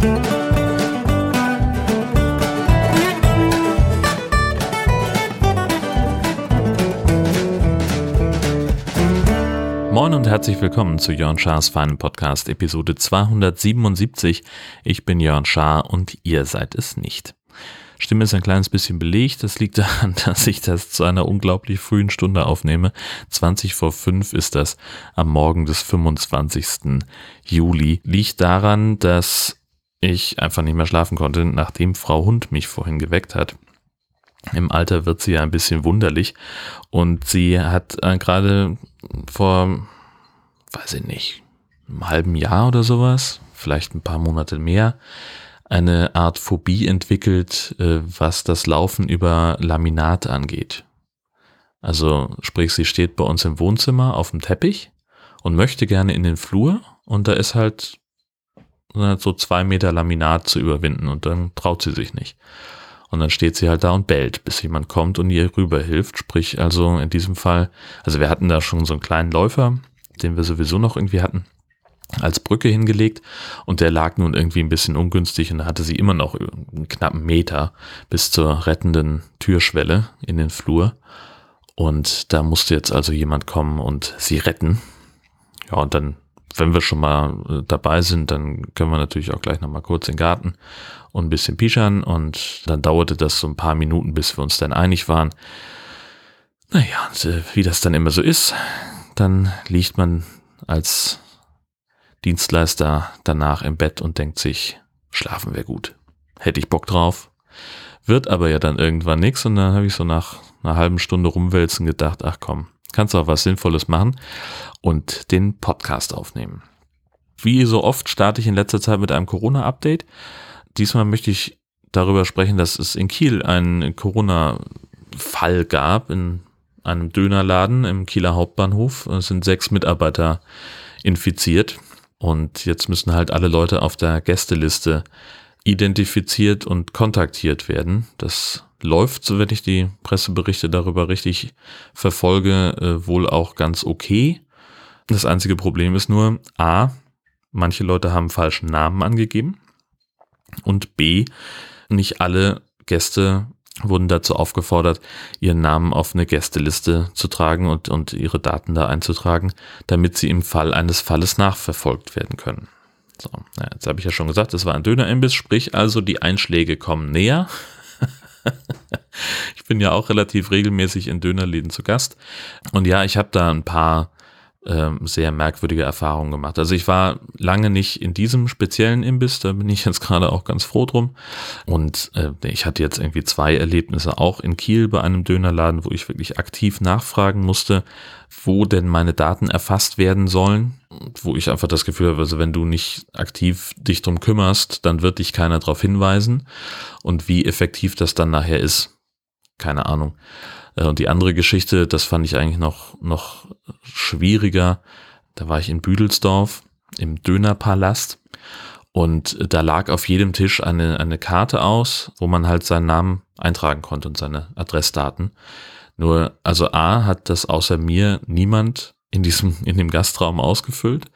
Moin und herzlich willkommen zu Jörn Schars Feinen Podcast Episode 277. Ich bin Jörn Schaar und ihr seid es nicht. Stimme ist ein kleines bisschen belegt. Das liegt daran, dass ich das zu einer unglaublich frühen Stunde aufnehme. 20 vor 5 ist das am Morgen des 25. Juli. Liegt daran, dass ich einfach nicht mehr schlafen konnte, nachdem Frau Hund mich vorhin geweckt hat. Im Alter wird sie ja ein bisschen wunderlich und sie hat äh, gerade vor, weiß ich nicht, einem halben Jahr oder sowas, vielleicht ein paar Monate mehr, eine Art Phobie entwickelt, äh, was das Laufen über Laminat angeht. Also sprich, sie steht bei uns im Wohnzimmer auf dem Teppich und möchte gerne in den Flur und da ist halt so zwei Meter Laminat zu überwinden und dann traut sie sich nicht. Und dann steht sie halt da und bellt, bis jemand kommt und ihr rüberhilft. Sprich, also in diesem Fall, also wir hatten da schon so einen kleinen Läufer, den wir sowieso noch irgendwie hatten als Brücke hingelegt und der lag nun irgendwie ein bisschen ungünstig und da hatte sie immer noch einen knappen Meter bis zur rettenden Türschwelle in den Flur und da musste jetzt also jemand kommen und sie retten. Ja, und dann, wenn wir schon mal äh, dabei sind, dann können wir natürlich auch gleich nochmal kurz in den Garten und ein bisschen pischern und dann dauerte das so ein paar Minuten, bis wir uns dann einig waren. Naja, und, äh, wie das dann immer so ist, dann liegt man als Dienstleister danach im Bett und denkt sich, schlafen wäre gut. Hätte ich Bock drauf. Wird aber ja dann irgendwann nichts und dann habe ich so nach einer halben Stunde rumwälzen gedacht, ach komm, kannst auch was Sinnvolles machen und den Podcast aufnehmen. Wie so oft starte ich in letzter Zeit mit einem Corona-Update. Diesmal möchte ich darüber sprechen, dass es in Kiel einen Corona-Fall gab in einem Dönerladen im Kieler Hauptbahnhof. Es sind sechs Mitarbeiter infiziert. Und jetzt müssen halt alle Leute auf der Gästeliste identifiziert und kontaktiert werden. Das läuft, so wenn ich die Presseberichte darüber richtig verfolge, äh, wohl auch ganz okay. Das einzige Problem ist nur, a, manche Leute haben falschen Namen angegeben und b, nicht alle Gäste wurden dazu aufgefordert, ihren Namen auf eine Gästeliste zu tragen und, und ihre Daten da einzutragen, damit sie im Fall eines Falles nachverfolgt werden können. So, ja, jetzt habe ich ja schon gesagt, es war ein Dönerimbiss, sprich also die Einschläge kommen näher. ich bin ja auch relativ regelmäßig in Dönerläden zu Gast. Und ja, ich habe da ein paar ähm, sehr merkwürdige Erfahrungen gemacht. Also ich war lange nicht in diesem speziellen Imbiss, da bin ich jetzt gerade auch ganz froh drum. Und äh, ich hatte jetzt irgendwie zwei Erlebnisse auch in Kiel bei einem Dönerladen, wo ich wirklich aktiv nachfragen musste, wo denn meine Daten erfasst werden sollen. Wo ich einfach das Gefühl habe, also wenn du nicht aktiv dich drum kümmerst, dann wird dich keiner darauf hinweisen. Und wie effektiv das dann nachher ist, keine Ahnung. Äh, und die andere Geschichte, das fand ich eigentlich noch, noch schwieriger. Da war ich in Büdelsdorf im Dönerpalast und da lag auf jedem Tisch eine, eine Karte aus, wo man halt seinen Namen eintragen konnte und seine Adressdaten. Nur, also A hat das außer mir niemand in diesem, in dem Gastraum ausgefüllt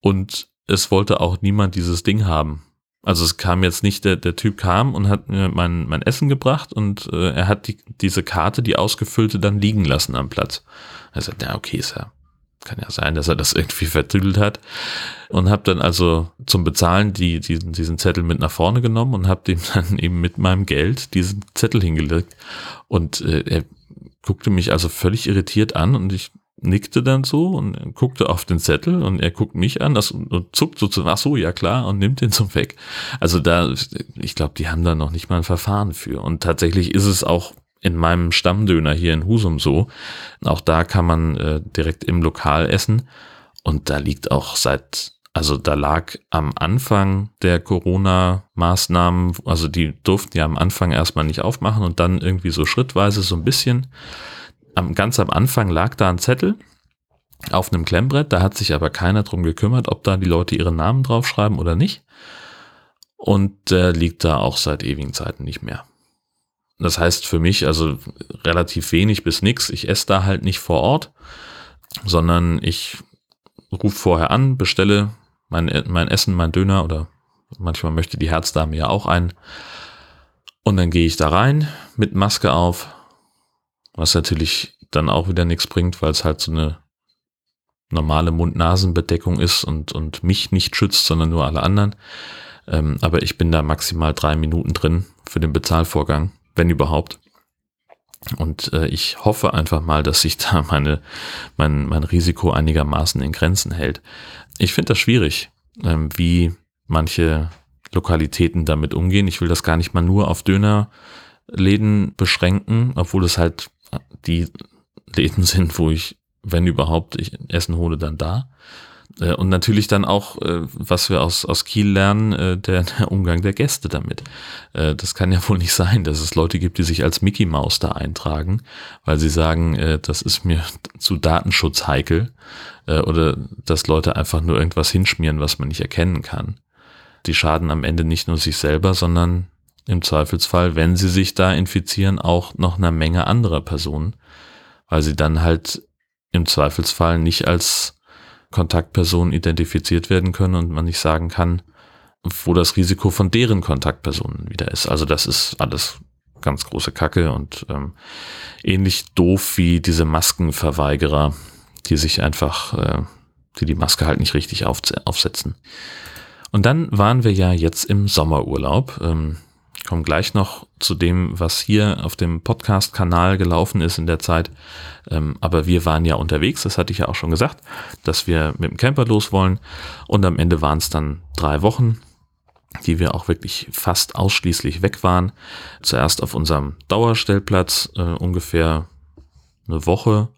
und es wollte auch niemand dieses Ding haben. Also es kam jetzt nicht, der, der Typ kam und hat mir mein, mein Essen gebracht und äh, er hat die, diese Karte, die ausgefüllte, dann liegen lassen am Platz. Er sagt, ja, okay, ist ja, kann ja sein, dass er das irgendwie vertüdelt hat. Und habe dann also zum Bezahlen die, diesen, diesen Zettel mit nach vorne genommen und habe dem dann eben mit meinem Geld diesen Zettel hingelegt. Und äh, er guckte mich also völlig irritiert an und ich nickte dann so und guckte auf den Zettel und er guckt mich an das, und zuckt so zu, ach so, ja klar, und nimmt den zum Weg. Also da, ich glaube, die haben da noch nicht mal ein Verfahren für. Und tatsächlich ist es auch in meinem Stammdöner hier in Husum so. Auch da kann man äh, direkt im Lokal essen. Und da liegt auch seit, also da lag am Anfang der Corona-Maßnahmen, also die durften ja am Anfang erstmal nicht aufmachen und dann irgendwie so schrittweise so ein bisschen am, ganz am Anfang lag da ein Zettel auf einem Klemmbrett, da hat sich aber keiner drum gekümmert, ob da die Leute ihre Namen draufschreiben oder nicht. Und der liegt da auch seit ewigen Zeiten nicht mehr. Das heißt für mich also relativ wenig bis nix. Ich esse da halt nicht vor Ort, sondern ich rufe vorher an, bestelle mein, mein Essen, mein Döner oder Manchmal möchte die Herzdame ja auch einen. Und dann gehe ich da rein mit Maske auf, was natürlich dann auch wieder nichts bringt, weil es halt so eine normale Mund-Nasen-Bedeckung ist und, und mich nicht schützt, sondern nur alle anderen. Ähm, aber ich bin da maximal drei Minuten drin für den Bezahlvorgang, wenn überhaupt. Und äh, ich hoffe einfach mal, dass sich da meine, mein, mein Risiko einigermaßen in Grenzen hält. Ich finde das schwierig, ähm, wie manche Lokalitäten damit umgehen. Ich will das gar nicht mal nur auf Dönerläden beschränken, obwohl es halt die Läden sind, wo ich, wenn überhaupt, ich Essen hole, dann da. Äh, und natürlich dann auch, äh, was wir aus, aus Kiel lernen, äh, der, der Umgang der Gäste damit. Das kann ja wohl nicht sein, dass es Leute gibt, die sich als Mickey Mouse da eintragen, weil sie sagen, das ist mir zu Datenschutz heikel. Oder dass Leute einfach nur irgendwas hinschmieren, was man nicht erkennen kann. Die schaden am Ende nicht nur sich selber, sondern im Zweifelsfall, wenn sie sich da infizieren, auch noch einer Menge anderer Personen, weil sie dann halt im Zweifelsfall nicht als Kontaktpersonen identifiziert werden können und man nicht sagen kann, wo das Risiko von deren Kontaktpersonen wieder ist. Also das ist alles ganz große Kacke und ähm, ähnlich doof wie diese Maskenverweigerer, die sich einfach, äh, die die Maske halt nicht richtig auf, aufsetzen. Und dann waren wir ja jetzt im Sommerurlaub. Ähm, komme gleich noch zu dem, was hier auf dem Podcast-Kanal gelaufen ist in der Zeit. Ähm, aber wir waren ja unterwegs, das hatte ich ja auch schon gesagt, dass wir mit dem Camper los wollen. Und am Ende waren es dann drei Wochen, die wir auch wirklich fast ausschließlich weg waren. Zuerst auf unserem Dauerstellplatz äh, ungefähr eine Woche.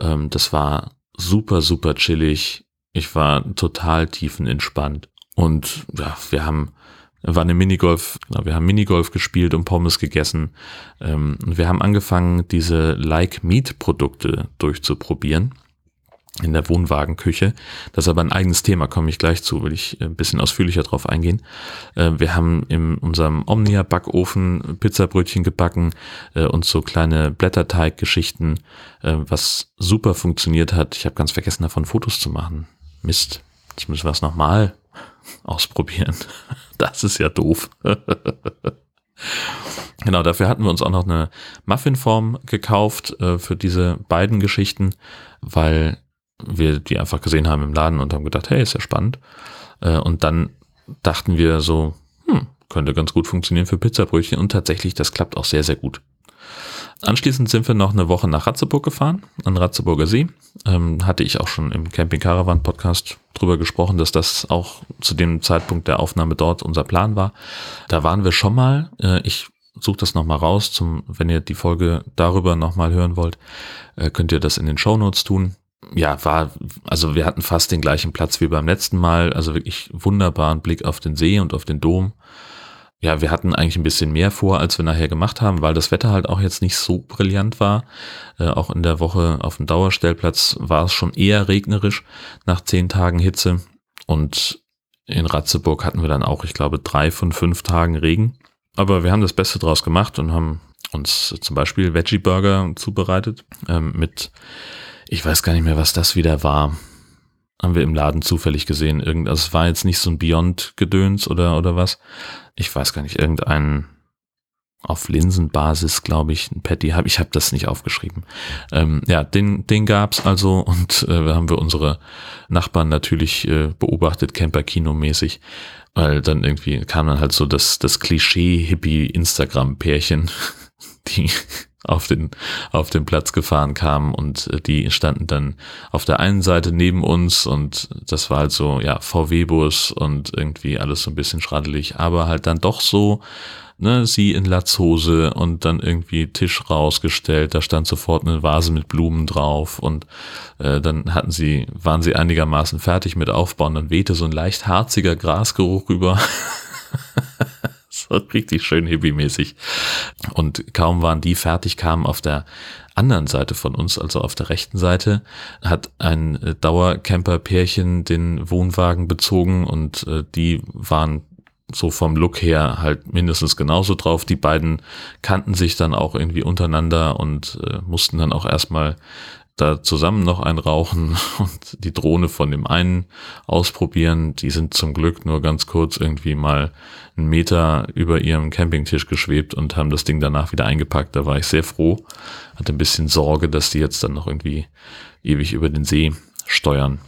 Ähm, das war super, super chillig. Ich war total tiefenentspannt. Und ja, wir haben war eine Minigolf, genau, wir haben Minigolf gespielt und Pommes gegessen. Ähm, und wir haben angefangen, diese Like Meat Produkte durchzuprobieren in der Wohnwagenküche. Das ist aber ein eigenes Thema, komme ich gleich zu, will ich ein bisschen ausführlicher drauf eingehen. Äh, wir haben in unserem Omnia-Backofen Pizzabrötchen gebacken äh, und so kleine Blätterteig-Geschichten, äh, was super funktioniert hat. Ich habe ganz vergessen, davon Fotos zu machen. Mist, jetzt müssen wir es nochmal ausprobieren. Das ist ja doof. genau, dafür hatten wir uns auch noch eine Muffinform gekauft äh, für diese beiden Geschichten, weil wir die einfach gesehen haben im Laden und haben gedacht, hey, ist ja spannend. Äh, und dann dachten wir so, hm, könnte ganz gut funktionieren für Pizzabrötchen und tatsächlich, das klappt auch sehr, sehr gut. Anschließend sind wir noch eine Woche nach Ratzeburg gefahren, an Ratzeburger See. Ähm, hatte ich auch schon im Camping Caravan Podcast drüber gesprochen, dass das auch zu dem Zeitpunkt der Aufnahme dort unser Plan war. Da waren wir schon mal. Äh, ich suche das nochmal raus, zum, wenn ihr die Folge darüber nochmal hören wollt, äh, könnt ihr das in den Show Notes tun. Ja, war, also wir hatten fast den gleichen Platz wie beim letzten Mal, also wirklich wunderbaren Blick auf den See und auf den Dom ja, wir hatten eigentlich ein bisschen mehr vor, als wir nachher gemacht haben, weil das Wetter halt auch jetzt nicht so brillant war. Äh, auch in der Woche auf dem Dauerstellplatz war es schon eher regnerisch nach zehn Tagen Hitze. Und in Ratzeburg hatten wir dann auch, ich glaube, drei von fünf Tagen Regen. Aber wir haben das Beste draus gemacht und haben uns zum Beispiel Veggie Burger zubereitet ähm, mit, ich weiß gar nicht mehr, was das wieder war haben wir im Laden zufällig gesehen. Irgend, also es war jetzt nicht so ein Beyond-Gedöns oder, oder was. Ich weiß gar nicht, irgendein auf Linsenbasis, glaube ich, ein Patty habe. Ich habe das nicht aufgeschrieben. Ähm, ja, den, den gab's also und äh, haben wir unsere Nachbarn natürlich äh, beobachtet, Camper-Kino-mäßig, weil dann irgendwie kam dann halt so das, das Klischee-Hippie-Instagram-Pärchen, die auf den, auf den Platz gefahren kamen und äh, die standen dann auf der einen Seite neben uns und das war halt so, ja, VW-Bus und irgendwie alles so ein bisschen schraddelig, aber halt dann doch so, ne, sie in Latzhose und dann irgendwie Tisch rausgestellt, da stand sofort eine Vase mit Blumen drauf und äh, dann hatten sie, waren sie einigermaßen fertig mit Aufbauen, dann wehte so ein leicht harziger Grasgeruch rüber. so richtig schön hippie-mäßig. Und kaum waren die fertig, kamen auf der anderen Seite von uns, also auf der rechten Seite, hat ein Dauercamper-Pärchen den Wohnwagen bezogen und äh, die waren so vom Look her halt mindestens genauso drauf. Die beiden kannten sich dann auch irgendwie untereinander und äh, mussten dann auch erstmal da zusammen noch ein rauchen und die Drohne von dem einen ausprobieren. Die sind zum Glück nur ganz kurz irgendwie mal einen Meter über ihrem Campingtisch geschwebt und haben das Ding danach wieder eingepackt. Da war ich sehr froh. Hatte ein bisschen Sorge, dass die jetzt dann noch irgendwie ewig über den See steuern.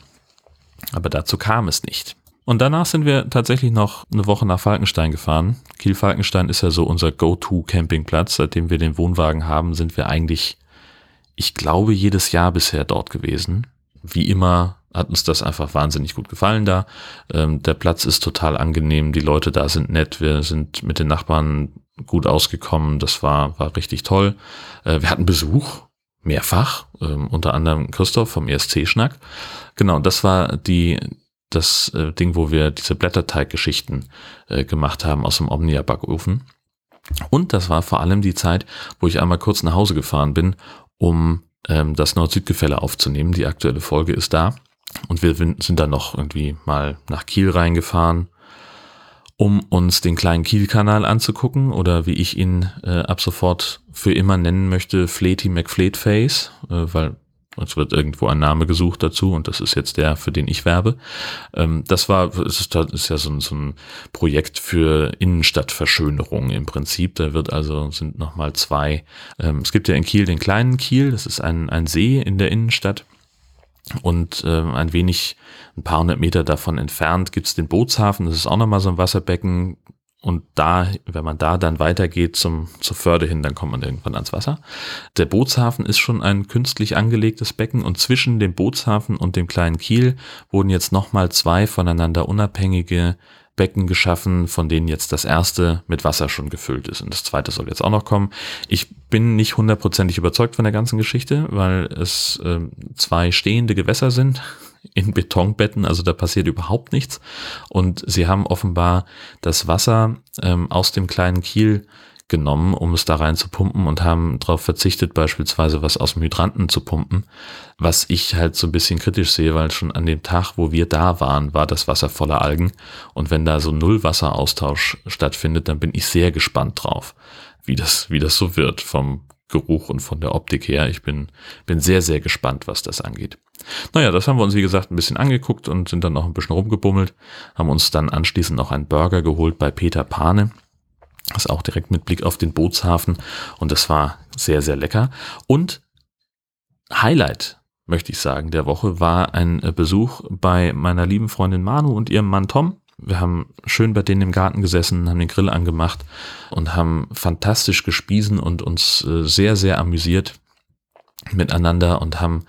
Aber dazu kam es nicht. Und danach sind wir tatsächlich noch eine Woche nach Falkenstein gefahren. Kiel-Falkenstein ist ja so unser Go-To-Campingplatz. Seitdem wir den Wohnwagen haben, sind wir eigentlich ich glaube, jedes Jahr bisher dort gewesen. Wie immer hat uns das einfach wahnsinnig gut gefallen da. Ähm, der Platz ist total angenehm, die Leute da sind nett, wir sind mit den Nachbarn gut ausgekommen, das war, war richtig toll. Äh, wir hatten Besuch, mehrfach, ähm, unter anderem Christoph vom ESC-Schnack. Genau, das war die, das äh, Ding, wo wir diese Blätterteiggeschichten äh, gemacht haben aus dem Omnia-Backofen. Und das war vor allem die Zeit, wo ich einmal kurz nach Hause gefahren bin um ähm, das Nord-Süd-Gefälle aufzunehmen. Die aktuelle Folge ist da. Und wir sind dann noch irgendwie mal nach Kiel reingefahren, um uns den kleinen Kiel-Kanal anzugucken oder wie ich ihn äh, ab sofort für immer nennen möchte, Fleety McFleetface, äh, weil es wird irgendwo ein Name gesucht dazu und das ist jetzt der, für den ich werbe. Ähm, das war, es ist, ist ja so ein, so ein Projekt für Innenstadtverschönerung im Prinzip. Da wird also, sind nochmal zwei, ähm, es gibt ja in Kiel den kleinen Kiel, das ist ein, ein See in der Innenstadt. Und äh, ein wenig, ein paar hundert Meter davon entfernt gibt's den Bootshafen. Das ist auch nochmal so ein Wasserbecken, und da, wenn man da dann weitergeht zum, zur Förde hin, dann kommt man irgendwann ans Wasser. Der Bootshafen ist schon ein künstlich angelegtes Becken und zwischen dem Bootshafen und dem kleinen Kiel wurden jetzt nochmal zwei voneinander unabhängige Becken geschaffen, von denen jetzt das erste mit Wasser schon gefüllt ist und das zweite soll jetzt auch noch kommen. Ich bin nicht hundertprozentig überzeugt von der ganzen Geschichte, weil es äh, zwei stehende Gewässer sind in Betonbetten, also da passiert überhaupt nichts. Und sie haben offenbar das Wasser ähm, aus dem kleinen Kiel genommen, um es da rein zu pumpen und haben darauf verzichtet, beispielsweise was aus dem Hydranten zu pumpen, was ich halt so ein bisschen kritisch sehe, weil schon an dem Tag, wo wir da waren, war das Wasser voller Algen und wenn da so Nullwasseraustausch stattfindet, dann bin ich sehr gespannt drauf, wie das, wie das so wird vom Geruch und von der Optik her. Ich bin, bin sehr, sehr gespannt, was das angeht. Naja, das haben wir uns, wie gesagt, ein bisschen angeguckt und sind dann noch ein bisschen rumgebummelt, haben uns dann anschließend noch einen Burger geholt bei Peter Pane. Das ist auch direkt mit Blick auf den Bootshafen und das war sehr, sehr lecker. Und Highlight, möchte ich sagen, der Woche war ein Besuch bei meiner lieben Freundin Manu und ihrem Mann Tom. Wir haben schön bei denen im Garten gesessen, haben den Grill angemacht und haben fantastisch gespiesen und uns äh, sehr, sehr amüsiert miteinander und haben,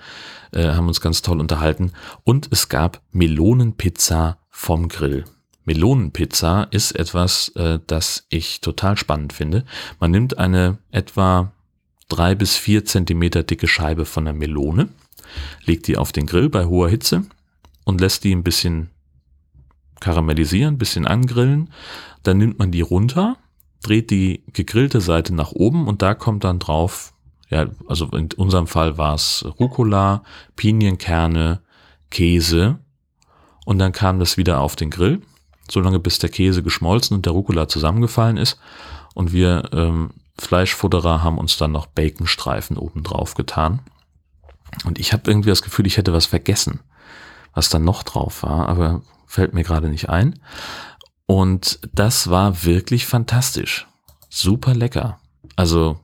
äh, haben uns ganz toll unterhalten. Und es gab Melonenpizza vom Grill. Melonenpizza ist etwas, äh, das ich total spannend finde. Man nimmt eine etwa drei bis vier Zentimeter dicke Scheibe von der Melone, legt die auf den Grill bei hoher Hitze und lässt die ein bisschen karamellisieren, bisschen angrillen. Dann nimmt man die runter, dreht die gegrillte Seite nach oben und da kommt dann drauf, ja, also in unserem Fall war es Rucola, Pinienkerne, Käse und dann kam das wieder auf den Grill, solange bis der Käse geschmolzen und der Rucola zusammengefallen ist und wir ähm, Fleischfutterer haben uns dann noch Baconstreifen oben drauf getan. Und ich habe irgendwie das Gefühl, ich hätte was vergessen, was dann noch drauf war, aber fällt mir gerade nicht ein. Und das war wirklich fantastisch. Super lecker. Also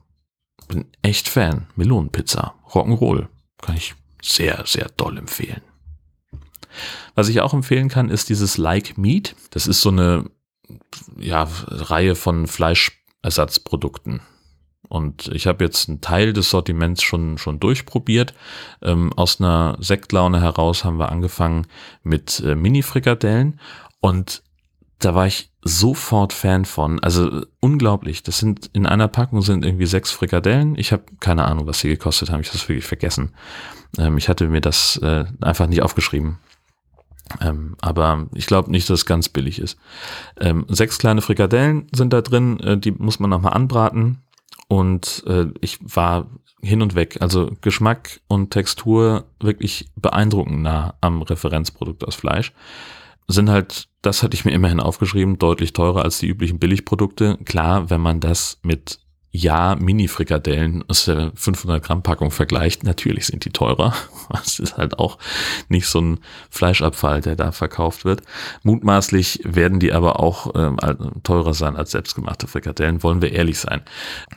bin echt Fan. Melonenpizza, Rock'n'Roll. Kann ich sehr, sehr doll empfehlen. Was ich auch empfehlen kann, ist dieses Like Meat. Das ist so eine ja, Reihe von Fleischersatzprodukten. Und ich habe jetzt einen Teil des Sortiments schon, schon durchprobiert. Ähm, aus einer Sektlaune heraus haben wir angefangen mit äh, Mini-Frikadellen und da war ich sofort Fan von. Also unglaublich. Das sind in einer Packung sind irgendwie sechs Frikadellen. Ich habe keine Ahnung, was sie gekostet haben. Ich habe das wirklich vergessen. Ähm, ich hatte mir das äh, einfach nicht aufgeschrieben. Ähm, aber ich glaube nicht, dass es ganz billig ist. Ähm, sechs kleine Frikadellen sind da drin. Äh, die muss man nochmal anbraten und äh, ich war hin und weg. Also Geschmack und Textur wirklich beeindruckend nah am Referenzprodukt aus Fleisch. Sind halt, das hatte ich mir immerhin aufgeschrieben, deutlich teurer als die üblichen Billigprodukte. Klar, wenn man das mit ja Mini-Frikadellen aus der 500 Gramm Packung vergleicht, natürlich sind die teurer. Es ist halt auch nicht so ein Fleischabfall, der da verkauft wird. Mutmaßlich werden die aber auch ähm, teurer sein als selbstgemachte Frikadellen, wollen wir ehrlich sein.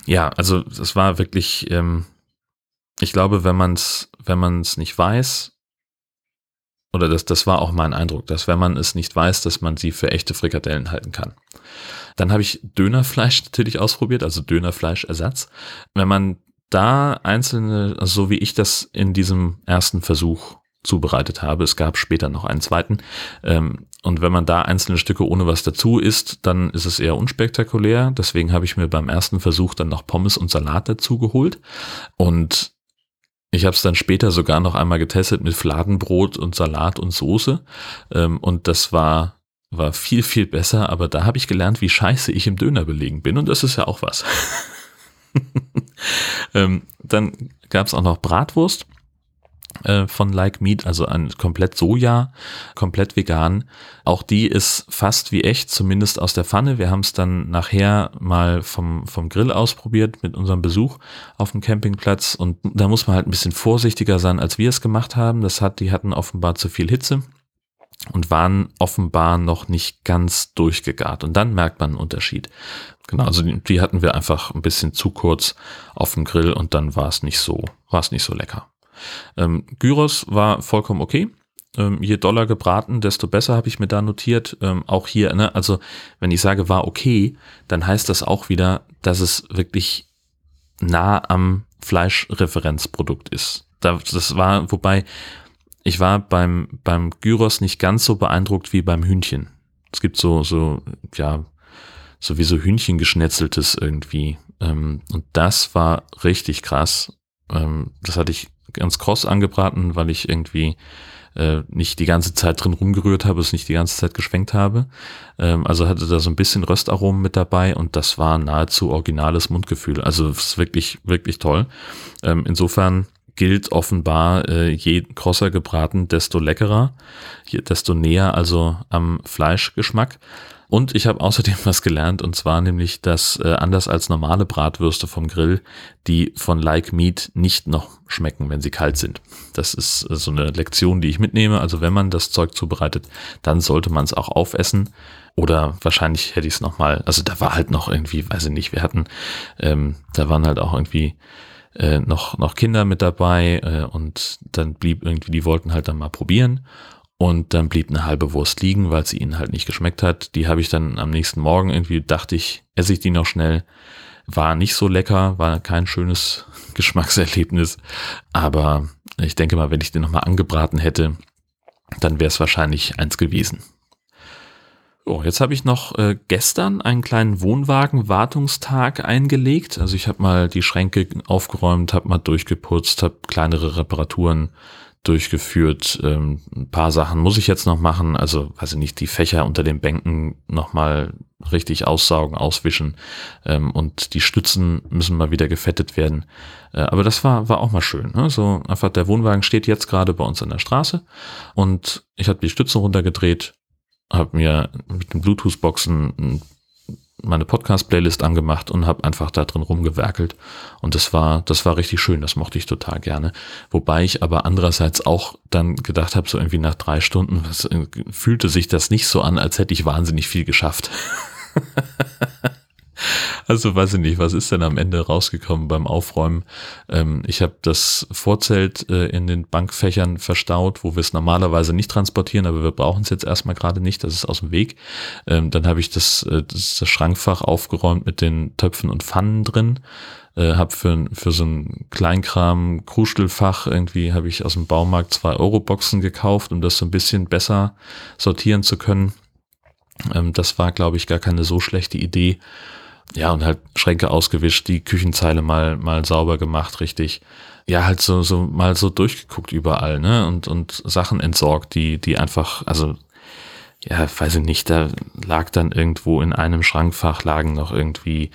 Ja, also es war wirklich, ähm, ich glaube, wenn man es wenn man es nicht weiß, oder das, das war auch mein Eindruck, dass wenn man es nicht weiß, dass man sie für echte Frikadellen halten kann. Dann habe ich Dönerfleisch natürlich ausprobiert, also Dönerfleischersatz. Wenn man da einzelne, also so wie ich das in diesem ersten Versuch zubereitet habe, es gab später noch einen zweiten, ähm, und wenn man da einzelne Stücke ohne was dazu isst, dann ist es eher unspektakulär. Deswegen habe ich mir beim ersten Versuch dann noch Pommes und Salat dazu geholt. Und ich habe es dann später sogar noch einmal getestet mit Fladenbrot und Salat und Soße. Ähm, und das war war viel, viel besser, aber da habe ich gelernt, wie scheiße ich im Döner belegen bin und das ist ja auch was. ähm, dann gab es auch noch Bratwurst äh, von Like Meat, also ein komplett Soja, komplett vegan. Auch die ist fast wie echt, zumindest aus der Pfanne. Wir haben es dann nachher mal vom, vom Grill ausprobiert mit unserem Besuch auf dem Campingplatz und da muss man halt ein bisschen vorsichtiger sein, als wir es gemacht haben. Das hat, die hatten offenbar zu viel Hitze und waren offenbar noch nicht ganz durchgegart. Und dann merkt man einen Unterschied. Genau, also die, die hatten wir einfach ein bisschen zu kurz auf dem Grill und dann war es nicht so, war es nicht so lecker. Ähm, Gyros war vollkommen okay. Ähm, je doller gebraten, desto besser habe ich mir da notiert. Ähm, auch hier, ne, also wenn ich sage war okay, dann heißt das auch wieder, dass es wirklich nah am Fleischreferenzprodukt ist. Das war, wobei ich war beim, beim Gyros nicht ganz so beeindruckt wie beim Hühnchen. Es gibt so, so, ja, sowieso Hühnchen geschnetzeltes irgendwie. Ähm, und das war richtig krass. Ähm, das hatte ich ganz kross angebraten, weil ich irgendwie äh, nicht die ganze Zeit drin rumgerührt habe, es nicht die ganze Zeit geschwenkt habe. Ähm, also hatte da so ein bisschen Röstaromen mit dabei und das war nahezu originales Mundgefühl. Also ist wirklich, wirklich toll. Ähm, insofern gilt offenbar, äh, je krosser gebraten, desto leckerer, je, desto näher also am Fleischgeschmack. Und ich habe außerdem was gelernt, und zwar nämlich, dass äh, anders als normale Bratwürste vom Grill, die von Like Meat nicht noch schmecken, wenn sie kalt sind. Das ist äh, so eine Lektion, die ich mitnehme. Also wenn man das Zeug zubereitet, dann sollte man es auch aufessen. Oder wahrscheinlich hätte ich es nochmal, also da war halt noch irgendwie, weiß ich nicht, wir hatten, ähm, da waren halt auch irgendwie äh, noch, noch Kinder mit dabei äh, und dann blieb irgendwie, die wollten halt dann mal probieren und dann blieb eine halbe Wurst liegen, weil sie ihnen halt nicht geschmeckt hat. Die habe ich dann am nächsten Morgen irgendwie, dachte ich, esse ich die noch schnell. War nicht so lecker, war kein schönes Geschmackserlebnis, aber ich denke mal, wenn ich den nochmal angebraten hätte, dann wäre es wahrscheinlich eins gewesen. Oh, jetzt habe ich noch äh, gestern einen kleinen Wohnwagen-Wartungstag eingelegt. Also ich habe mal die Schränke aufgeräumt, habe mal durchgeputzt, habe kleinere Reparaturen durchgeführt. Ähm, ein paar Sachen muss ich jetzt noch machen. Also, weiß ich nicht, die Fächer unter den Bänken nochmal richtig aussaugen, auswischen. Ähm, und die Stützen müssen mal wieder gefettet werden. Äh, aber das war, war auch mal schön. Ne? So einfach der Wohnwagen steht jetzt gerade bei uns an der Straße und ich habe die Stützen runtergedreht, habe mir mit den Bluetooth-Boxen meine Podcast-Playlist angemacht und habe einfach da drin rumgewerkelt. Und das war, das war richtig schön, das mochte ich total gerne. Wobei ich aber andererseits auch dann gedacht habe, so irgendwie nach drei Stunden, äh, fühlte sich das nicht so an, als hätte ich wahnsinnig viel geschafft. Also weiß ich nicht, was ist denn am Ende rausgekommen beim Aufräumen? Ähm, ich habe das Vorzelt äh, in den Bankfächern verstaut, wo wir es normalerweise nicht transportieren, aber wir brauchen es jetzt erstmal gerade nicht, das ist aus dem Weg. Ähm, dann habe ich das, äh, das, das Schrankfach aufgeräumt mit den Töpfen und Pfannen drin. Äh, habe für, für so ein Kleinkram Krustelfach irgendwie habe ich aus dem Baumarkt zwei Euro Boxen gekauft, um das so ein bisschen besser sortieren zu können. Ähm, das war, glaube ich, gar keine so schlechte Idee. Ja, und halt Schränke ausgewischt, die Küchenzeile mal, mal sauber gemacht, richtig. Ja, halt so, so mal so durchgeguckt überall, ne? Und, und Sachen entsorgt, die, die einfach, also, ja, weiß ich nicht, da lag dann irgendwo in einem Schrankfach lagen noch irgendwie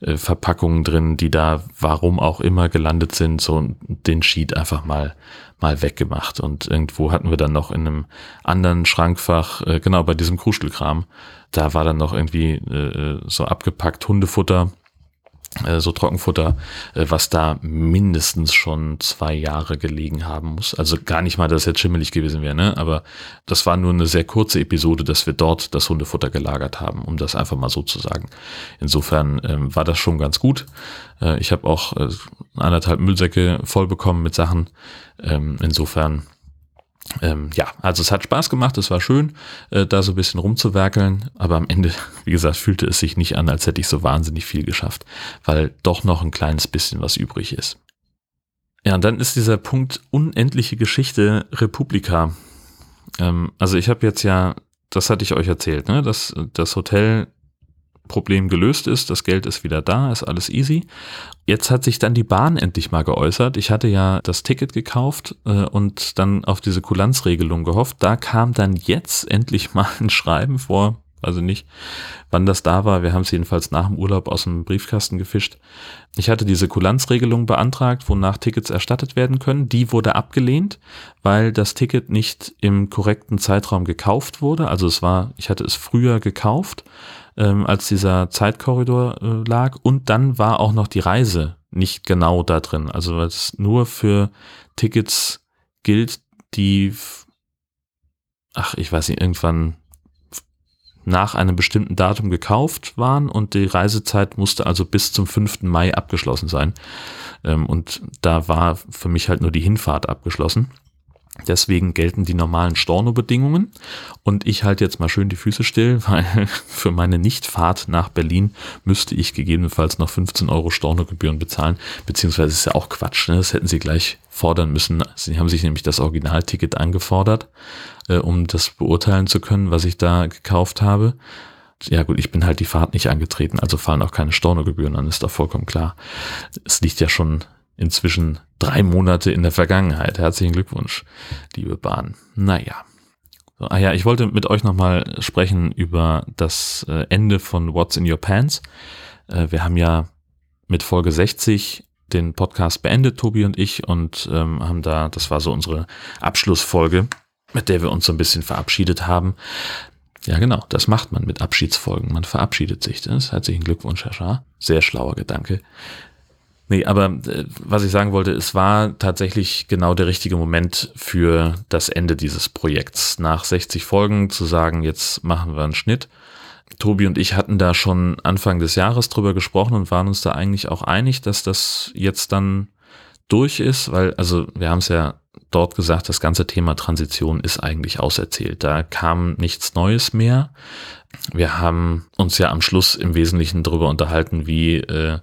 äh, Verpackungen drin, die da warum auch immer gelandet sind, so den Sheet einfach mal mal weggemacht. Und irgendwo hatten wir dann noch in einem anderen Schrankfach, äh, genau bei diesem Kruschelkram, da war dann noch irgendwie äh, so abgepackt Hundefutter äh, so Trockenfutter, äh, was da mindestens schon zwei Jahre gelegen haben muss. Also gar nicht mal, dass es jetzt schimmelig gewesen wäre, ne? aber das war nur eine sehr kurze Episode, dass wir dort das Hundefutter gelagert haben, um das einfach mal so zu sagen. Insofern ähm, war das schon ganz gut. Äh, ich habe auch äh, anderthalb Müllsäcke voll bekommen mit Sachen. Ähm, insofern ähm, ja, also es hat Spaß gemacht, es war schön, äh, da so ein bisschen rumzuwerkeln, aber am Ende, wie gesagt, fühlte es sich nicht an, als hätte ich so wahnsinnig viel geschafft, weil doch noch ein kleines bisschen was übrig ist. Ja, und dann ist dieser Punkt unendliche Geschichte Republika. Ähm, also ich habe jetzt ja, das hatte ich euch erzählt, ne, dass das Hotel Problem gelöst ist, das Geld ist wieder da, ist alles easy. Jetzt hat sich dann die Bahn endlich mal geäußert. Ich hatte ja das Ticket gekauft äh, und dann auf diese Kulanzregelung gehofft. Da kam dann jetzt endlich mal ein Schreiben vor, also nicht, wann das da war. Wir haben es jedenfalls nach dem Urlaub aus dem Briefkasten gefischt. Ich hatte diese Kulanzregelung beantragt, wonach Tickets erstattet werden können. Die wurde abgelehnt, weil das Ticket nicht im korrekten Zeitraum gekauft wurde. Also es war, ich hatte es früher gekauft ähm, als dieser Zeitkorridor äh, lag. Und dann war auch noch die Reise nicht genau da drin. Also weil es nur für Tickets gilt, die, ach, ich weiß nicht, irgendwann nach einem bestimmten Datum gekauft waren und die Reisezeit musste also bis zum 5. Mai abgeschlossen sein. Ähm, und da war für mich halt nur die Hinfahrt abgeschlossen. Deswegen gelten die normalen Storno-Bedingungen. Und ich halte jetzt mal schön die Füße still, weil für meine Nichtfahrt nach Berlin müsste ich gegebenenfalls noch 15 Euro Stornogebühren bezahlen. Beziehungsweise ist ja auch Quatsch, ne? das hätten sie gleich fordern müssen. Sie haben sich nämlich das Originalticket angefordert, äh, um das beurteilen zu können, was ich da gekauft habe. Ja gut, ich bin halt die Fahrt nicht angetreten, also fallen auch keine Stornogebühren an, ist doch vollkommen klar. Es liegt ja schon inzwischen drei Monate in der Vergangenheit. Herzlichen Glückwunsch, liebe Bahn. Naja. Ah ja, ich wollte mit euch nochmal sprechen über das äh, Ende von What's in Your Pants. Äh, wir haben ja mit Folge 60 den Podcast beendet, Tobi und ich, und ähm, haben da, das war so unsere Abschlussfolge, mit der wir uns so ein bisschen verabschiedet haben. Ja, genau, das macht man mit Abschiedsfolgen. Man verabschiedet sich. Das herzlichen Glückwunsch, Herr Schaar. Sehr schlauer Gedanke. Nee, aber äh, was ich sagen wollte, es war tatsächlich genau der richtige Moment für das Ende dieses Projekts. Nach 60 Folgen zu sagen, jetzt machen wir einen Schnitt. Tobi und ich hatten da schon Anfang des Jahres drüber gesprochen und waren uns da eigentlich auch einig, dass das jetzt dann durch ist, weil, also wir haben es ja dort gesagt, das ganze Thema Transition ist eigentlich auserzählt. Da kam nichts Neues mehr. Wir haben uns ja am Schluss im Wesentlichen darüber unterhalten, wie äh,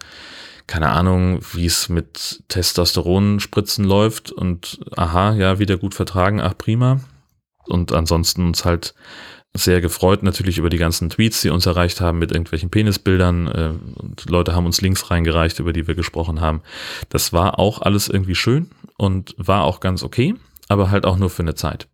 keine Ahnung, wie es mit Testosteronspritzen läuft und aha, ja, wieder gut vertragen, ach prima. Und ansonsten uns halt sehr gefreut natürlich über die ganzen Tweets, die uns erreicht haben mit irgendwelchen Penisbildern. Äh, und Leute haben uns Links reingereicht, über die wir gesprochen haben. Das war auch alles irgendwie schön und war auch ganz okay, aber halt auch nur für eine Zeit.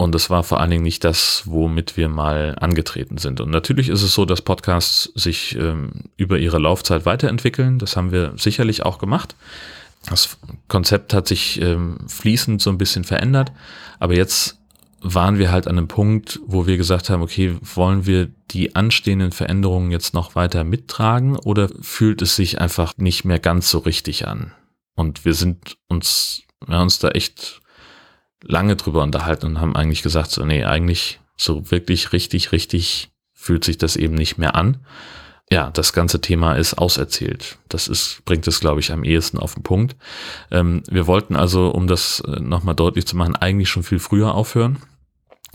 Und es war vor allen Dingen nicht das, womit wir mal angetreten sind. Und natürlich ist es so, dass Podcasts sich ähm, über ihre Laufzeit weiterentwickeln. Das haben wir sicherlich auch gemacht. Das Konzept hat sich ähm, fließend so ein bisschen verändert. Aber jetzt waren wir halt an einem Punkt, wo wir gesagt haben, okay, wollen wir die anstehenden Veränderungen jetzt noch weiter mittragen oder fühlt es sich einfach nicht mehr ganz so richtig an? Und wir sind uns, wir haben uns da echt lange drüber unterhalten und haben eigentlich gesagt, so, nee, eigentlich so wirklich richtig, richtig fühlt sich das eben nicht mehr an. Ja, das ganze Thema ist auserzählt. Das ist, bringt es, glaube ich, am ehesten auf den Punkt. Ähm, wir wollten also, um das äh, nochmal deutlich zu machen, eigentlich schon viel früher aufhören.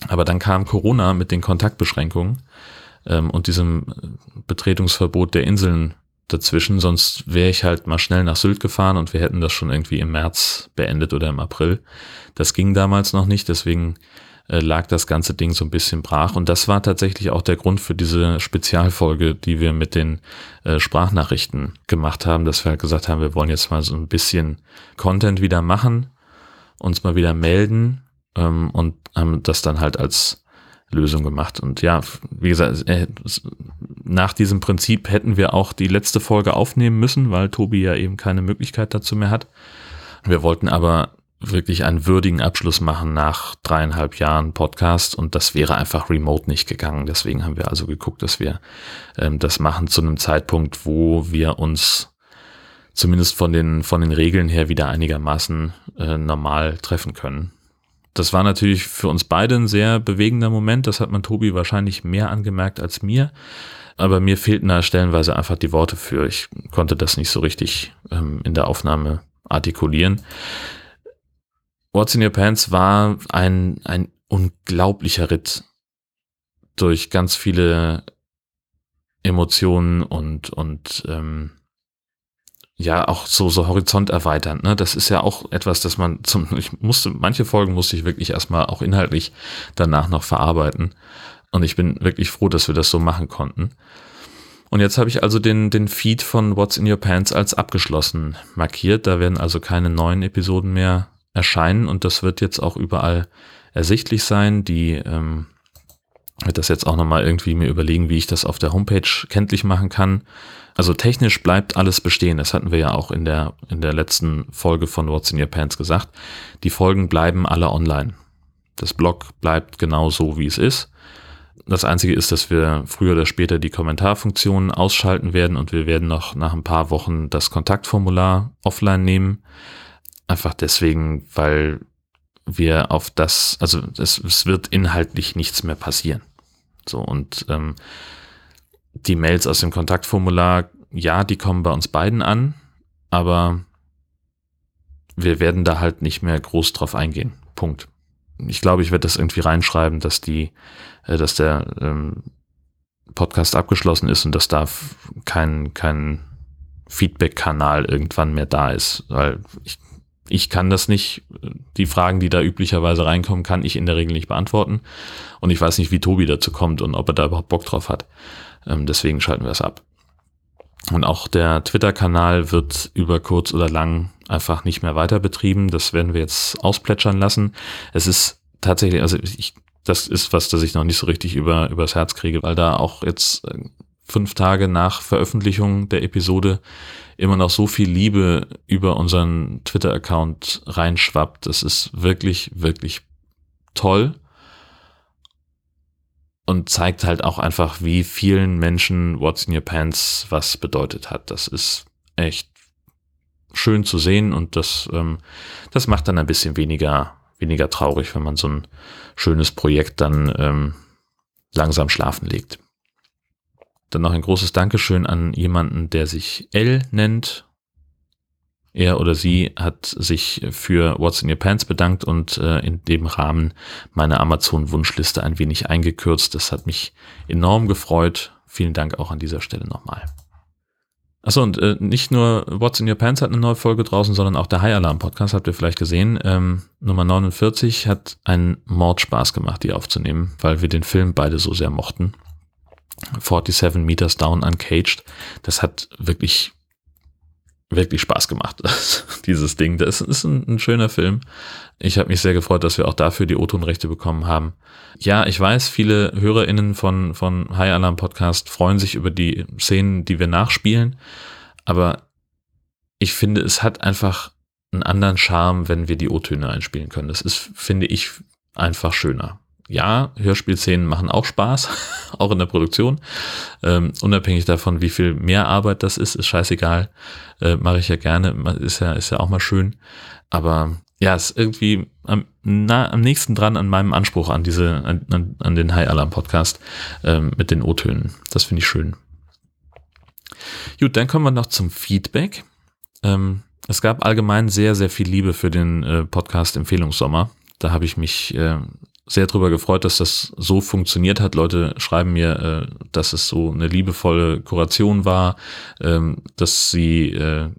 Aber dann kam Corona mit den Kontaktbeschränkungen ähm, und diesem äh, Betretungsverbot der Inseln dazwischen, sonst wäre ich halt mal schnell nach Sylt gefahren und wir hätten das schon irgendwie im März beendet oder im April. Das ging damals noch nicht, deswegen äh, lag das ganze Ding so ein bisschen brach. Und das war tatsächlich auch der Grund für diese Spezialfolge, die wir mit den äh, Sprachnachrichten gemacht haben, dass wir halt gesagt haben, wir wollen jetzt mal so ein bisschen Content wieder machen, uns mal wieder melden ähm, und haben das dann halt als Lösung gemacht. Und ja, wie gesagt, äh, nach diesem Prinzip hätten wir auch die letzte Folge aufnehmen müssen, weil Tobi ja eben keine Möglichkeit dazu mehr hat. Wir wollten aber wirklich einen würdigen Abschluss machen nach dreieinhalb Jahren Podcast und das wäre einfach remote nicht gegangen. Deswegen haben wir also geguckt, dass wir ähm, das machen zu einem Zeitpunkt, wo wir uns zumindest von den, von den Regeln her wieder einigermaßen äh, normal treffen können. Das war natürlich für uns beide ein sehr bewegender Moment. Das hat man Tobi wahrscheinlich mehr angemerkt als mir. Aber mir fehlten da stellenweise einfach die Worte für. Ich konnte das nicht so richtig ähm, in der Aufnahme artikulieren. What's in Your Pants war ein, ein unglaublicher Ritt durch ganz viele Emotionen und, und ähm, ja auch so, so Horizont erweitern. Ne? Das ist ja auch etwas, das man zum, ich musste, manche Folgen musste ich wirklich erstmal auch inhaltlich danach noch verarbeiten. Und ich bin wirklich froh, dass wir das so machen konnten. Und jetzt habe ich also den, den Feed von What's in Your Pants als abgeschlossen markiert. Da werden also keine neuen Episoden mehr erscheinen und das wird jetzt auch überall ersichtlich sein. Die ähm, wird das jetzt auch nochmal irgendwie mir überlegen, wie ich das auf der Homepage kenntlich machen kann. Also technisch bleibt alles bestehen. Das hatten wir ja auch in der, in der letzten Folge von What's in Your Pants gesagt. Die Folgen bleiben alle online. Das Blog bleibt genau so, wie es ist. Das Einzige ist, dass wir früher oder später die Kommentarfunktion ausschalten werden und wir werden noch nach ein paar Wochen das Kontaktformular offline nehmen. Einfach deswegen, weil wir auf das, also es, es wird inhaltlich nichts mehr passieren. So und ähm, die Mails aus dem Kontaktformular, ja, die kommen bei uns beiden an, aber wir werden da halt nicht mehr groß drauf eingehen. Punkt. Ich glaube, ich werde das irgendwie reinschreiben, dass die, äh, dass der ähm, Podcast abgeschlossen ist und dass da kein, kein Feedback-Kanal irgendwann mehr da ist, weil ich ich kann das nicht, die Fragen, die da üblicherweise reinkommen, kann ich in der Regel nicht beantworten. Und ich weiß nicht, wie Tobi dazu kommt und ob er da überhaupt Bock drauf hat. Ähm, deswegen schalten wir es ab. Und auch der Twitter-Kanal wird über kurz oder lang einfach nicht mehr weiter betrieben. Das werden wir jetzt ausplätschern lassen. Es ist tatsächlich, also ich, das ist was, das ich noch nicht so richtig über, übers Herz kriege, weil da auch jetzt äh, fünf Tage nach Veröffentlichung der Episode immer noch so viel Liebe über unseren Twitter-Account reinschwappt. Das ist wirklich, wirklich toll und zeigt halt auch einfach, wie vielen Menschen What's in Your Pants was bedeutet hat. Das ist echt schön zu sehen und das, ähm, das macht dann ein bisschen weniger, weniger traurig, wenn man so ein schönes Projekt dann ähm, langsam schlafen legt. Dann noch ein großes Dankeschön an jemanden, der sich L nennt. Er oder sie hat sich für What's in Your Pants bedankt und äh, in dem Rahmen meine Amazon-Wunschliste ein wenig eingekürzt. Das hat mich enorm gefreut. Vielen Dank auch an dieser Stelle nochmal. Achso, und äh, nicht nur What's in Your Pants hat eine neue Folge draußen, sondern auch der High Alarm Podcast, habt ihr vielleicht gesehen. Ähm, Nummer 49 hat einen Mordspaß gemacht, die aufzunehmen, weil wir den Film beide so sehr mochten. 47 Meters Down Uncaged. Das hat wirklich, wirklich Spaß gemacht, dieses Ding. Das ist ein, ein schöner Film. Ich habe mich sehr gefreut, dass wir auch dafür die O-Ton-Rechte bekommen haben. Ja, ich weiß, viele HörerInnen von, von High Alarm Podcast freuen sich über die Szenen, die wir nachspielen. Aber ich finde, es hat einfach einen anderen Charme, wenn wir die O-Töne einspielen können. Das ist, finde ich, einfach schöner ja, Hörspielszenen machen auch Spaß, auch in der Produktion. Ähm, unabhängig davon, wie viel mehr Arbeit das ist, ist scheißegal. Äh, Mache ich ja gerne, ist ja, ist ja auch mal schön. Aber ja, ist irgendwie am, na, am nächsten dran an meinem Anspruch an diese, an, an den High Alarm Podcast ähm, mit den O-Tönen. Das finde ich schön. Gut, dann kommen wir noch zum Feedback. Ähm, es gab allgemein sehr, sehr viel Liebe für den äh, Podcast Empfehlungssommer. Da habe ich mich äh, sehr drüber gefreut, dass das so funktioniert hat. Leute schreiben mir, äh, dass es so eine liebevolle Kuration war, ähm, dass sie äh,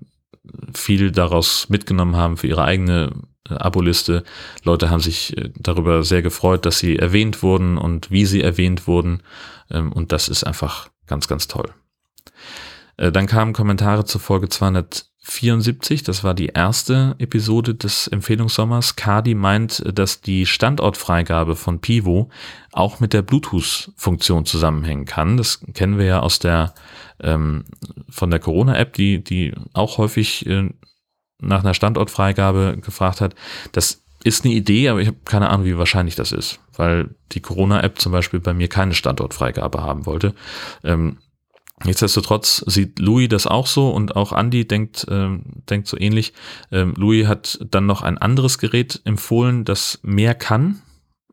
viel daraus mitgenommen haben für ihre eigene äh, Aboliste. Leute haben sich äh, darüber sehr gefreut, dass sie erwähnt wurden und wie sie erwähnt wurden. Ähm, und das ist einfach ganz, ganz toll. Äh, dann kamen Kommentare zur Folge 200 74, das war die erste Episode des Empfehlungssommers. Kadi meint, dass die Standortfreigabe von Pivo auch mit der Bluetooth-Funktion zusammenhängen kann. Das kennen wir ja aus der ähm, von der Corona-App, die die auch häufig äh, nach einer Standortfreigabe gefragt hat. Das ist eine Idee, aber ich habe keine Ahnung, wie wahrscheinlich das ist, weil die Corona-App zum Beispiel bei mir keine Standortfreigabe haben wollte. Ähm, Nichtsdestotrotz sieht Louis das auch so und auch Andy denkt, ähm, denkt so ähnlich. Ähm, Louis hat dann noch ein anderes Gerät empfohlen, das mehr kann.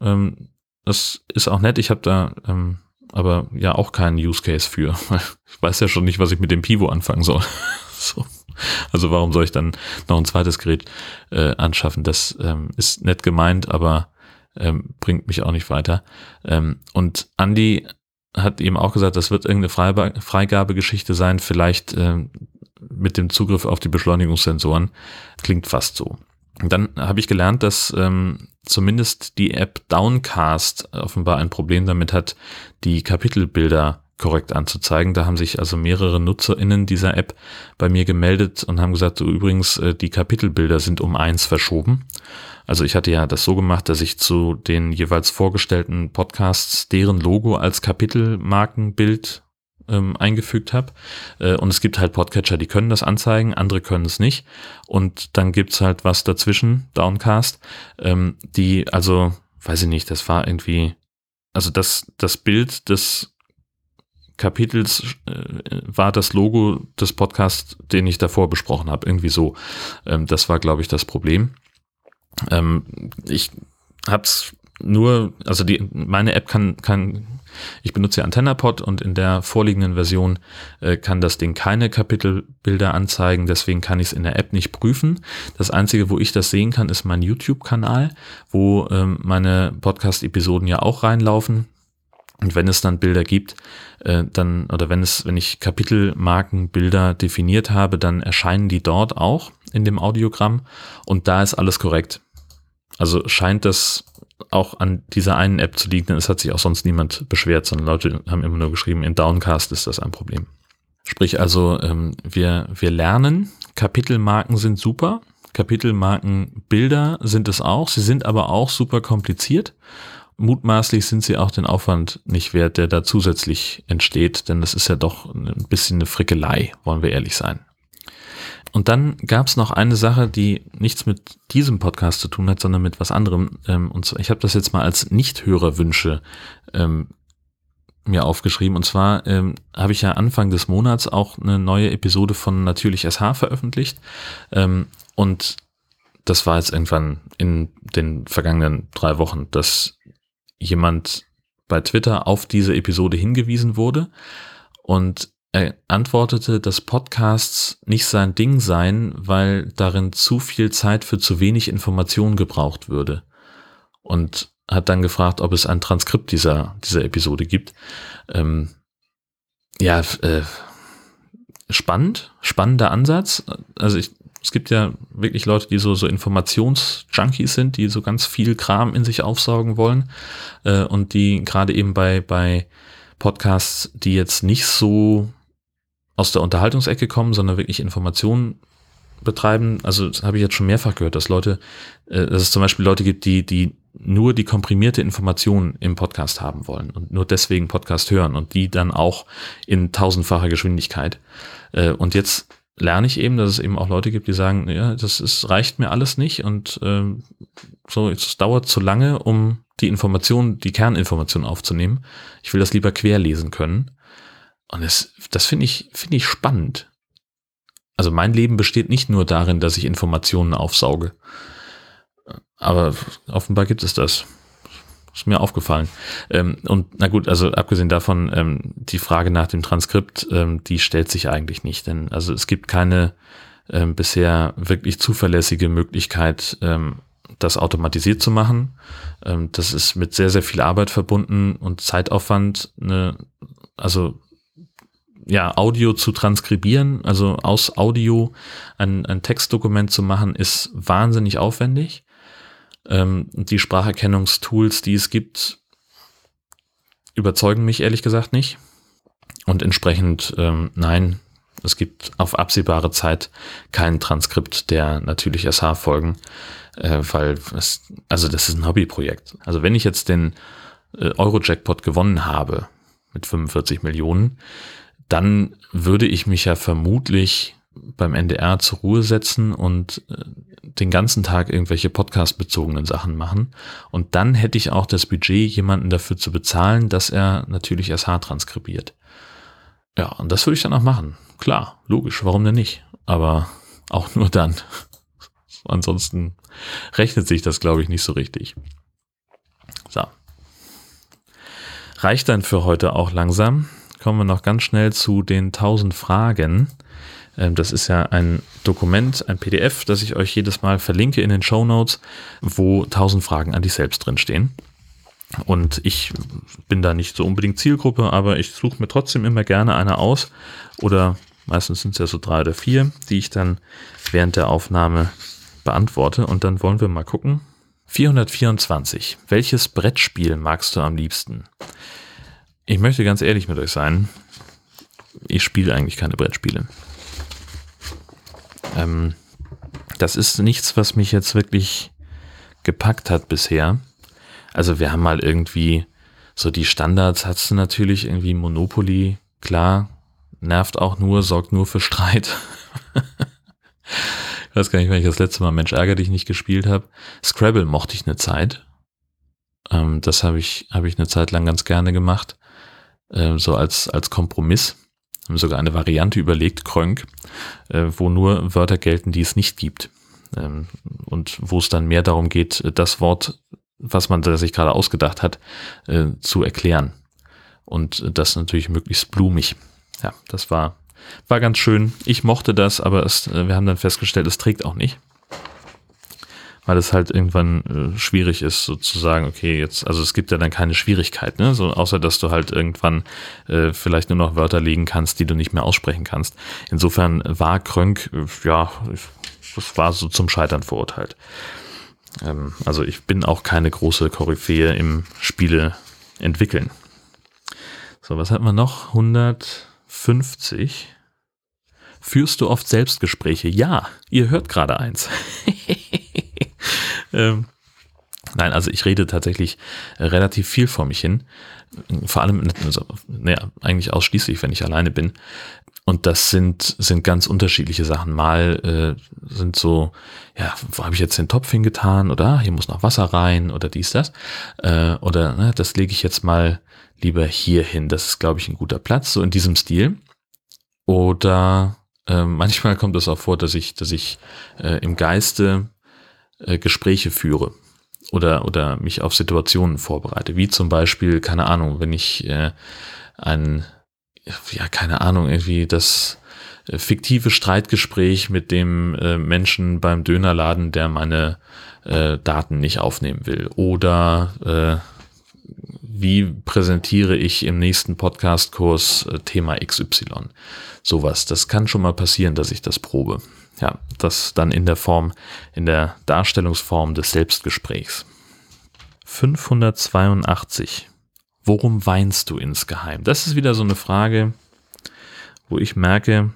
Ähm, das ist auch nett. Ich habe da ähm, aber ja auch keinen Use Case für. Ich weiß ja schon nicht, was ich mit dem Pivo anfangen soll. so. Also warum soll ich dann noch ein zweites Gerät äh, anschaffen? Das ähm, ist nett gemeint, aber ähm, bringt mich auch nicht weiter. Ähm, und Andy hat eben auch gesagt, das wird irgendeine Freigabegeschichte sein, vielleicht äh, mit dem Zugriff auf die Beschleunigungssensoren. Klingt fast so. Und dann habe ich gelernt, dass ähm, zumindest die App Downcast offenbar ein Problem damit hat, die Kapitelbilder korrekt anzuzeigen. Da haben sich also mehrere NutzerInnen dieser App bei mir gemeldet und haben gesagt, so übrigens, äh, die Kapitelbilder sind um eins verschoben. Also ich hatte ja das so gemacht, dass ich zu den jeweils vorgestellten Podcasts deren Logo als Kapitelmarkenbild ähm, eingefügt habe. Äh, und es gibt halt Podcatcher, die können das anzeigen, andere können es nicht. Und dann gibt's halt was dazwischen, Downcast, ähm, die, also, weiß ich nicht, das war irgendwie, also das, das Bild des Kapitels äh, war das Logo des Podcasts, den ich davor besprochen habe, irgendwie so. Ähm, das war, glaube ich, das Problem. Ähm, ich hab's nur, also die, meine App kann, kann, ich benutze AntennaPod und in der vorliegenden Version äh, kann das Ding keine Kapitelbilder anzeigen, deswegen kann ich es in der App nicht prüfen. Das Einzige, wo ich das sehen kann, ist mein YouTube-Kanal, wo ähm, meine Podcast-Episoden ja auch reinlaufen. Und wenn es dann Bilder gibt, äh, dann, oder wenn es, wenn ich Kapitelmarkenbilder definiert habe, dann erscheinen die dort auch in dem Audiogramm und da ist alles korrekt. Also scheint das auch an dieser einen App zu liegen, denn es hat sich auch sonst niemand beschwert, sondern Leute haben immer nur geschrieben, in Downcast ist das ein Problem. Sprich also, ähm, wir, wir lernen, Kapitelmarken sind super, Kapitelmarkenbilder sind es auch, sie sind aber auch super kompliziert. Mutmaßlich sind sie auch den Aufwand nicht wert, der da zusätzlich entsteht, denn das ist ja doch ein bisschen eine Frickelei, wollen wir ehrlich sein. Und dann gab es noch eine Sache, die nichts mit diesem Podcast zu tun hat, sondern mit was anderem. Ähm, und zwar, ich habe das jetzt mal als Nichthörerwünsche ähm, mir aufgeschrieben. Und zwar ähm, habe ich ja Anfang des Monats auch eine neue Episode von Natürlich SH veröffentlicht. Ähm, und das war jetzt irgendwann in den vergangenen drei Wochen, dass jemand bei Twitter auf diese Episode hingewiesen wurde. Und er antwortete, dass Podcasts nicht sein Ding seien, weil darin zu viel Zeit für zu wenig Information gebraucht würde. Und hat dann gefragt, ob es ein Transkript dieser, dieser Episode gibt. Ähm, ja, äh, spannend, spannender Ansatz. Also ich, es gibt ja wirklich Leute, die so, so Informationsjunkies sind, die so ganz viel Kram in sich aufsaugen wollen äh, und die gerade eben bei, bei Podcasts, die jetzt nicht so aus der Unterhaltungsecke kommen, sondern wirklich Informationen betreiben. Also das habe ich jetzt schon mehrfach gehört, dass Leute, äh, dass es zum Beispiel Leute gibt, die, die nur die komprimierte Information im Podcast haben wollen und nur deswegen Podcast hören und die dann auch in tausendfacher Geschwindigkeit. Äh, und jetzt lerne ich eben, dass es eben auch Leute gibt, die sagen, ja, das ist, reicht mir alles nicht und äh, so, es dauert zu lange, um die Information, die Kerninformation aufzunehmen. Ich will das lieber querlesen können. Und das, das finde ich, finde ich spannend. Also mein Leben besteht nicht nur darin, dass ich Informationen aufsauge. Aber offenbar gibt es das. Ist mir aufgefallen. Ähm, und na gut, also abgesehen davon, ähm, die Frage nach dem Transkript, ähm, die stellt sich eigentlich nicht. Denn also es gibt keine ähm, bisher wirklich zuverlässige Möglichkeit, ähm, das automatisiert zu machen. Ähm, das ist mit sehr, sehr viel Arbeit verbunden und Zeitaufwand. Eine, also ja, Audio zu transkribieren, also aus Audio ein, ein Textdokument zu machen, ist wahnsinnig aufwendig. Ähm, die Spracherkennungstools, die es gibt, überzeugen mich ehrlich gesagt nicht. Und entsprechend, ähm, nein, es gibt auf absehbare Zeit kein Transkript der natürlich SH-Folgen, äh, weil es, also das ist ein Hobbyprojekt. Also wenn ich jetzt den äh, Euro-Jackpot gewonnen habe mit 45 Millionen, dann würde ich mich ja vermutlich beim NDR zur Ruhe setzen und äh, den ganzen Tag irgendwelche Podcast-bezogenen Sachen machen. Und dann hätte ich auch das Budget, jemanden dafür zu bezahlen, dass er natürlich SH transkribiert. Ja, und das würde ich dann auch machen. Klar, logisch, warum denn nicht? Aber auch nur dann. Ansonsten rechnet sich das, glaube ich, nicht so richtig. So. Reicht dann für heute auch langsam. Kommen wir noch ganz schnell zu den 1000 Fragen. Ähm, das ist ja ein Dokument, ein PDF, das ich euch jedes Mal verlinke in den Show Notes, wo 1000 Fragen an dich selbst drinstehen. Und ich bin da nicht so unbedingt Zielgruppe, aber ich suche mir trotzdem immer gerne eine aus. Oder meistens sind es ja so drei oder vier, die ich dann während der Aufnahme beantworte. Und dann wollen wir mal gucken. 424. Welches Brettspiel magst du am liebsten? Ich möchte ganz ehrlich mit euch sein. Ich spiele eigentlich keine Brettspiele. Ähm, das ist nichts, was mich jetzt wirklich gepackt hat bisher. Also wir haben mal irgendwie so die Standards hast du natürlich irgendwie Monopoly, klar, nervt auch nur, sorgt nur für Streit. ich weiß gar nicht, wenn ich das letzte Mal Mensch ärger dich nicht gespielt habe. Scrabble mochte ich eine Zeit. Ähm, das habe ich, habe ich eine Zeit lang ganz gerne gemacht. Ähm, so als, als Kompromiss haben sogar eine Variante überlegt, Krönk, äh, wo nur Wörter gelten, die es nicht gibt. Ähm, und wo es dann mehr darum geht, das Wort, was man sich gerade ausgedacht hat, äh, zu erklären. Und das natürlich möglichst blumig. Ja, das war, war ganz schön. Ich mochte das, aber es, äh, wir haben dann festgestellt, es trägt auch nicht weil es halt irgendwann äh, schwierig ist, sozusagen, okay, jetzt, also es gibt ja dann keine Schwierigkeit, ne? So, außer dass du halt irgendwann äh, vielleicht nur noch Wörter legen kannst, die du nicht mehr aussprechen kannst. Insofern war Krönk, äh, ja, das war so zum Scheitern verurteilt. Ähm, also ich bin auch keine große Koryphäe im Spiele entwickeln. So, was hat man noch? 150. Führst du oft Selbstgespräche? Ja, ihr hört gerade eins. Ähm, nein, also ich rede tatsächlich relativ viel vor mich hin. Vor allem, also, naja, eigentlich ausschließlich, wenn ich alleine bin. Und das sind, sind ganz unterschiedliche Sachen. Mal äh, sind so, ja, wo habe ich jetzt den Topf hingetan? Oder ah, hier muss noch Wasser rein oder dies, das. Äh, oder ne, das lege ich jetzt mal lieber hier hin. Das ist, glaube ich, ein guter Platz, so in diesem Stil. Oder äh, manchmal kommt es auch vor, dass ich, dass ich äh, im Geiste äh, Gespräche führe oder, oder mich auf Situationen vorbereite. Wie zum Beispiel, keine Ahnung, wenn ich äh, ein, ja, keine Ahnung, irgendwie das äh, fiktive Streitgespräch mit dem äh, Menschen beim Dönerladen, der meine äh, Daten nicht aufnehmen will. Oder äh, wie präsentiere ich im nächsten Podcast-Kurs äh, Thema XY? Sowas. Das kann schon mal passieren, dass ich das probe ja, das dann in der Form, in der Darstellungsform des Selbstgesprächs. 582. Worum weinst du insgeheim? Das ist wieder so eine Frage, wo ich merke,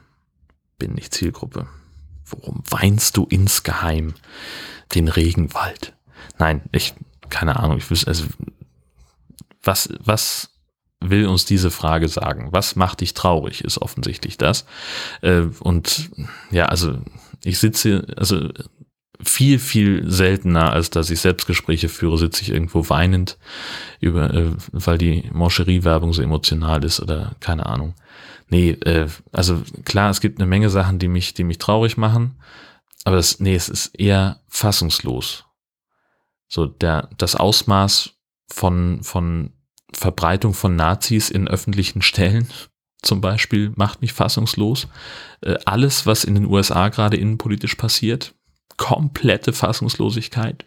bin nicht Zielgruppe. Worum weinst du insgeheim den Regenwald? Nein, ich, keine Ahnung, ich wüsste, also, was, was will uns diese Frage sagen? Was macht dich traurig, ist offensichtlich das. Äh, und ja, also ich sitze, also viel, viel seltener, als dass ich Selbstgespräche führe, sitze ich irgendwo weinend, über, äh, weil die Moncherie-Werbung so emotional ist oder keine Ahnung. Nee, äh, also klar, es gibt eine Menge Sachen, die mich, die mich traurig machen, aber das, nee, es ist eher fassungslos. So, der, das Ausmaß von, von Verbreitung von Nazis in öffentlichen Stellen zum Beispiel macht mich fassungslos. Äh, alles, was in den USA gerade innenpolitisch passiert, komplette Fassungslosigkeit.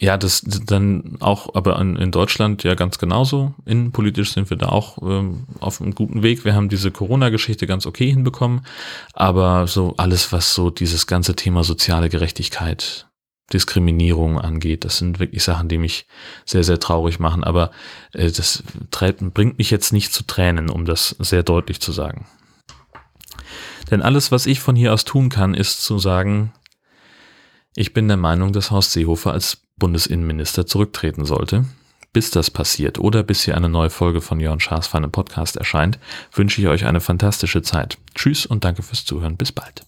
Ja, das dann auch, aber in, Deutschland ja ganz genauso. Innenpolitisch sind wir da auch ähm, auf einem guten Weg. Wir haben diese Corona-Geschichte ganz okay hinbekommen, aber so alles, was so dieses ganze Thema soziale Gerechtigkeit Diskriminierung angeht. Das sind wirklich Sachen, die mich sehr, sehr traurig machen. Aber äh, das bringt mich jetzt nicht zu Tränen, um das sehr deutlich zu sagen. Denn alles, was ich von hier aus tun kann, ist zu sagen, ich bin der Meinung, dass Horst Seehofer als Bundesinnenminister zurücktreten sollte. Bis das passiert oder bis hier eine neue Folge von Jörn Schaas Feine Podcast erscheint, wünsche ich euch eine fantastische Zeit. Tschüss und danke fürs Zuhören. Bis bald.